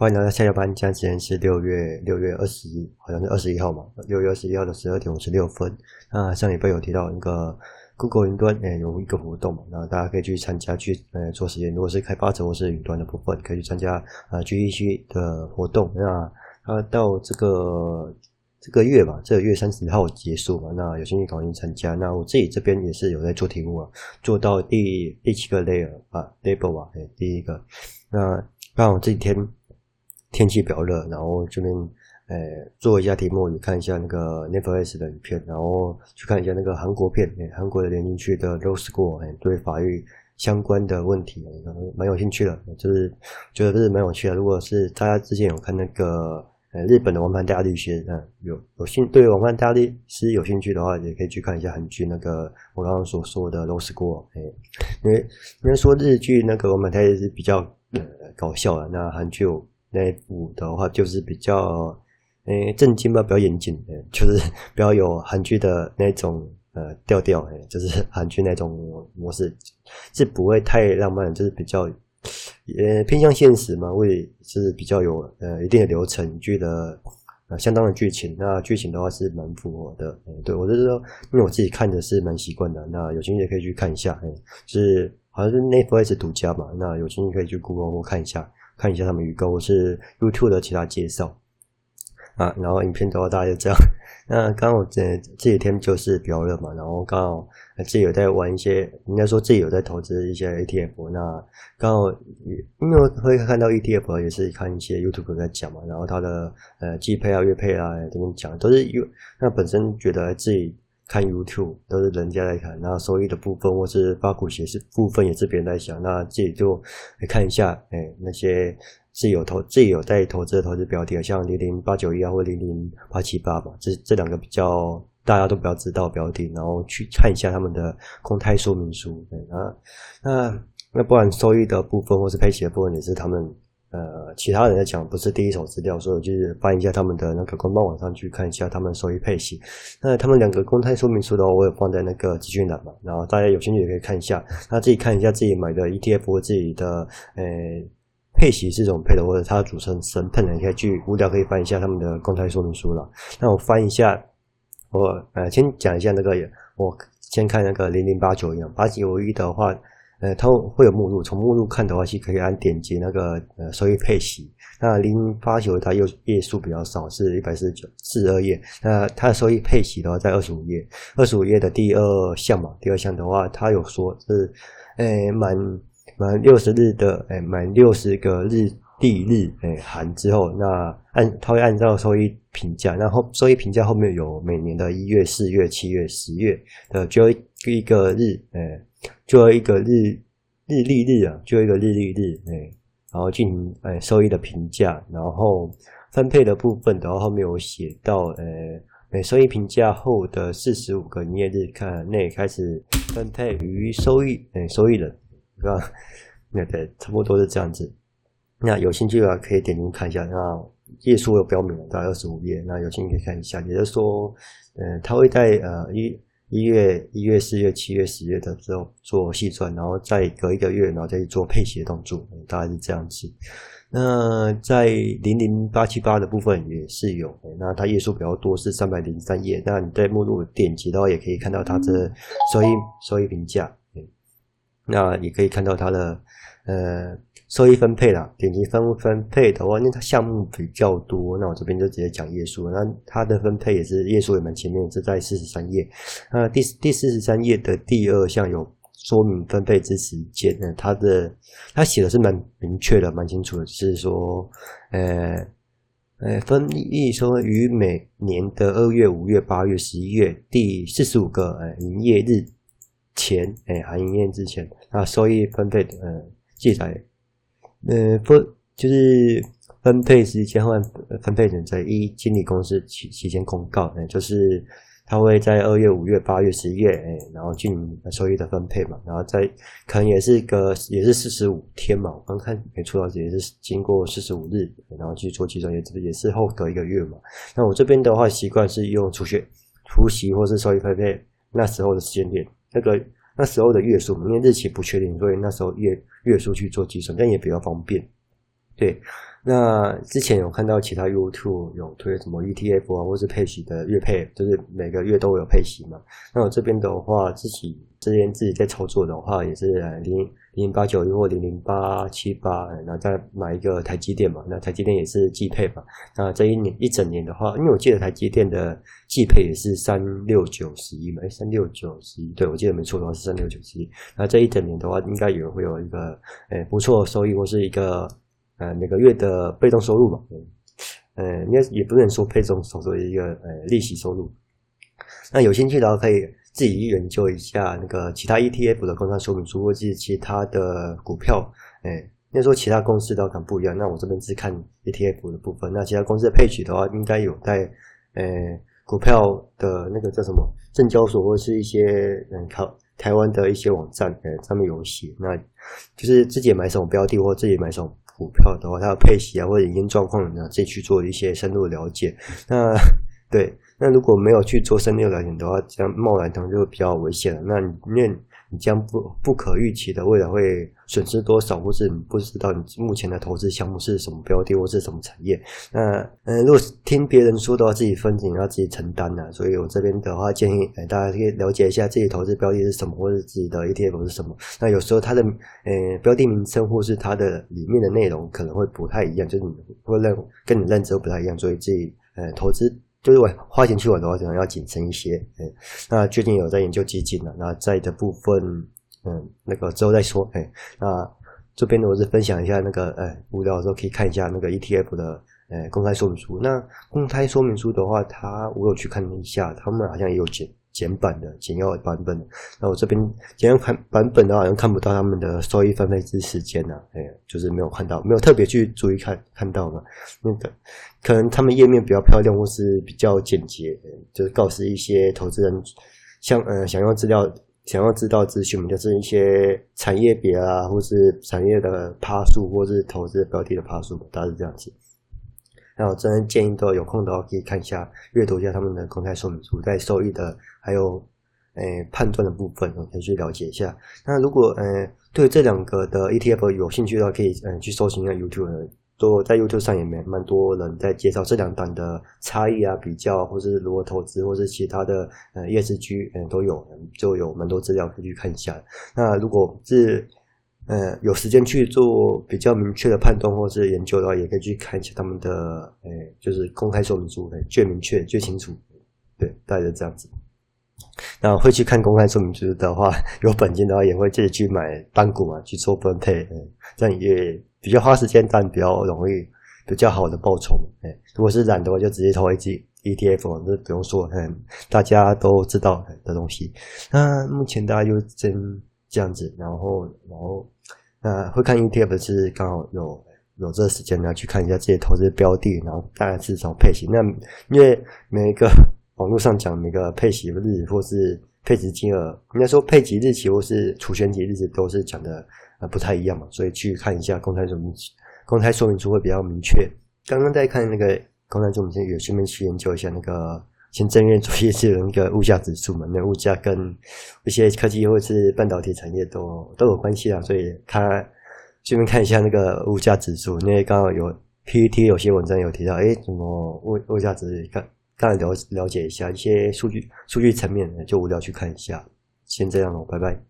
欢迎来到下下班，现在时间是六月六月二十一，好像是二十一号嘛。六月二十一号的十二点五十六分。那上礼拜有提到那个 Google 云端，诶、有一个活动嘛，那大家可以去参加去呃做实验。如果是开发者或是云端的部分，可以去参加呃 G E C 的活动。那它到这个这个月吧，这个月三十号结束嘛。那有兴趣考虑参加。那我自己这边也是有在做题目啊，做到第第七个 layer 啊，label 啊，诶、第一个。那刚好这几天。天气比较热，然后这边呃做一下题目，也看一下那个 Netflix 的影片，然后去看一下那个韩国片，诶韩国的联军区的 Law School，诶对法律相关的问题，蛮有兴趣的，就是觉得这是蛮有趣的。如果是大家之前有看那个呃日本的王牌大律师，嗯，有有兴对王牌大律师有兴趣的话，也可以去看一下韩剧那个我刚刚所说的 Law School，诶因为因为说日剧那个王牌大律师比较呃搞笑啊，那韩剧。那一部的话就是比较，诶正经吧，比较严谨，诶就是比较有韩剧的那种呃调调，诶就是韩剧那种模式，是不会太浪漫，就是比较呃偏向现实嘛，会是比较有呃一定的流程剧的呃相当的剧情，那剧情的话是蛮符合的，对我就是说，因为我自己看的是蛮习惯的，那有兴趣也可以去看一下，诶就是好像是 Netflix 独家嘛，那有兴趣可以去 Google 看一下。看一下他们预告，或是 YouTube 的其他介绍啊，然后影片的话大概就这样。那刚好这这几天就是比较热嘛，然后刚好自己有在玩一些，应该说自己有在投资一些 ETF。那刚好因为会看到 ETF 也是看一些 YouTube 在讲嘛，然后他的呃季配啊、月配啊这边讲都是有。那本身觉得自己。看 YouTube 都是人家在看，那收益的部分或是发股息是部分也是别人在想，那自己就来看一下，哎，那些自己有投自己有在投资的投资标的，像零零八九一啊或零零八七八吧，这这两个比较大家都比较知道标的，然后去看一下他们的公开说明书，对啊，那那不然收益的部分或是配息的部分也是他们。呃，其他人在讲不是第一手资料，所以我就是翻一下他们的那个官方网上去看一下他们收益配息。那他们两个公开说明书的话，我有放在那个资讯栏嘛，然后大家有兴趣也可以看一下，那自己看一下自己买的 ETF 或自己的呃配息是怎么配的，或者它的组成成分，你可以去无聊可以翻一下他们的公开说明书了。那我翻一下，我呃先讲一下那个，我先看那个零零八九一样，八九一的话。呃，它会有目录，从目录看的话是可以按点击那个呃收益配息。那零八九它又页数比较少，是一百四十九四十二页。那它的收益配息的话在二十五页，二十五页的第二项嘛，第二项的话它有说是，诶满满六十日的，诶满六十个日历日，诶含之后，那按它会按照收益评价，然后收益评价后面有每年的一月、四月、七月、十月的最后一个日，诶。就一个日日历日啊，就一个日历日，哎，然后进行哎收益的评价，然后分配的部分，然后后面有写到，呃，每收益评价后的四十五个营业日看内开始分配于收益，哎，收益人，对吧？那对，差不多是这样子。那有兴趣的话可以点进去看一下，那页数有标明了，大概二十五页，那有兴趣可以看一下。也就是说，嗯、呃，他会在呃一。一月、一月、四月、七月、十月的时候做细算，然后再隔一个月，然后再去做配息的动作，大概是这样子。那在零零八七八的部分也是有，那它页数比较多，是三百零三页。那你在目录点击的话，也可以看到它的收益收益评价。那也可以看到它的呃。收益分配啦，点击分分配的话，因为它项目比较多，那我这边就直接讲页数。那它的分配也是页数也蛮前面，是在四十三页。那第第四十三页的第二项有说明分配之时间呢，它的它写的是蛮明确的，蛮清楚的，是说，呃呃，分益说于每年的二月、五月、八月、十一月第四十五个呃营业日前，哎，含营业之前，那收益分配的呃记载。呃，不，就是分配时间或分配人在一经理公司期期间公告，哎，就是他会在二月、五月、八月、十一月，哎，然后进行收益的分配嘛，然后再可能也是一个也是四十五天嘛，我刚看没错啊，也是经过四十五日，然后去做计算，也也是后隔一个月嘛。那我这边的话习惯是用除学除夕或是收益分配那时候的时间点，那个。那时候的月数，因为日期不确定，所以那时候月月数去做计算，但也比较方便。对，那之前有看到其他 YouTube 有推什么 ETF 啊，或是配息的月配，就是每个月都有配息嘛。那我这边的话，自己这边自己在操作的话，也是零零八九一或零零八七八，然后再买一个台积电嘛。那台积电也是季配嘛。那这一年一整年的话，因为我记得台积电的季配也是三六九十一嘛，哎，三六九十一，对，我记得没错的话是三六九十一。那这一整年的话，应该也会有一个诶不错的收益，或是一个。呃，每个月的被动收入嘛，嗯，呃，应该也不能说被动收入一个呃利息收入。那有兴趣的话，可以自己研究一下那个其他 ETF 的工商说明书，或者其他的股票。哎，应该说其他公司的话可能不一样。那我这边只看 ETF 的部分。那其他公司的配置的话，应该有在呃股票的那个叫什么证交所，或是一些嗯靠台湾的一些网站，呃上面有写。那就是自己买什么标的，或自己买什么。股票的话，它的配息啊，或者营运状况呢，自己去做一些深入的了解。那对，那如果没有去做深入了解的话，这样贸然投就比较危险了。那你因为你将不不可预期的未来会损失多少，或是你不知道你目前的投资项目是什么标的或是什么产业。那嗯，如果听别人说的话，自己风险要自己承担的。所以我这边的话建议，哎，大家可以了解一下自己投资标的是什么，或者自己的 ETF 是什么。那有时候它的呃标的名称或是它的里面的内容可能会不太一样，就是你会认跟你认知不太一样，所以自己呃投资。就是我花钱去玩的话，可能要谨慎一些。哎，那最近有在研究基金了。那在的部分，嗯，那个之后再说。哎，那这边呢，我是分享一下那个，哎，无聊的时候可以看一下那个 ETF 的，哎，公开说明书。那公开说明书的话，它我有去看了一下，他们好像也有解。简版的简要的版本，那我这边简要看版本的，好像看不到他们的收益分配之时间呢，哎，就是没有看到，没有特别去注意看看到嘛。那个可能他们页面比较漂亮，或是比较简洁，就是告诉一些投资人，像呃想要资料、想要知道资讯，就是一些产业别啊，或是产业的趴数，或是投资标的的趴数，大概是这样子。那我真的建议，都有空的话可以看一下、阅读一下他们的公开说明书，在收益的还有诶、判断的部分，可以去了解一下。那如果呃对这两个的 ETF 有兴趣的话，可以呃去搜寻一下 YouTube，都在 YouTube 上也蛮蛮多人在介绍这两档的差异啊、比较，或是如何投资，或是其他的呃 ESG 嗯都有，就有蛮多资料可以去看一下。那如果是呃，有时间去做比较明确的判断或是研究的话，也可以去看一下他们的，呃，就是公开说明书，哎，最明确、最清楚，对，大概是这样子。那会去看公开说明书的话，有本金的话，也会自己去买单股嘛，去做分配，这样也比较花时间，但比较容易比较好的报酬，哎，如果是懒的话，就直接投一支 ETF，这不用说，嗯，大家都知道的东西。那目前大家就真。这样子，然后，然后，呃，会看 ETF 是刚好有有这时间呢，去看一下这些投资标的，然后大概是怎么配息。那因为每一个网络上讲每个配息日或是配置金额，应该说配息日期或是除权息日期都是讲的呃不太一样嘛，所以去看一下公开说明公开说明书会比较明确。刚刚在看那个公开说明书，也顺便去研究一下那个。行政院主义是有一个物价指数嘛，那物价跟一些科技或者是半导体产业都都有关系啊，所以他顺便看一下那个物价指数，因为刚好有 PPT 有些文章有提到，诶，怎么物物价指数，看刚了了解一下一些数据数据层面的，就无聊去看一下，先这样咯，拜拜。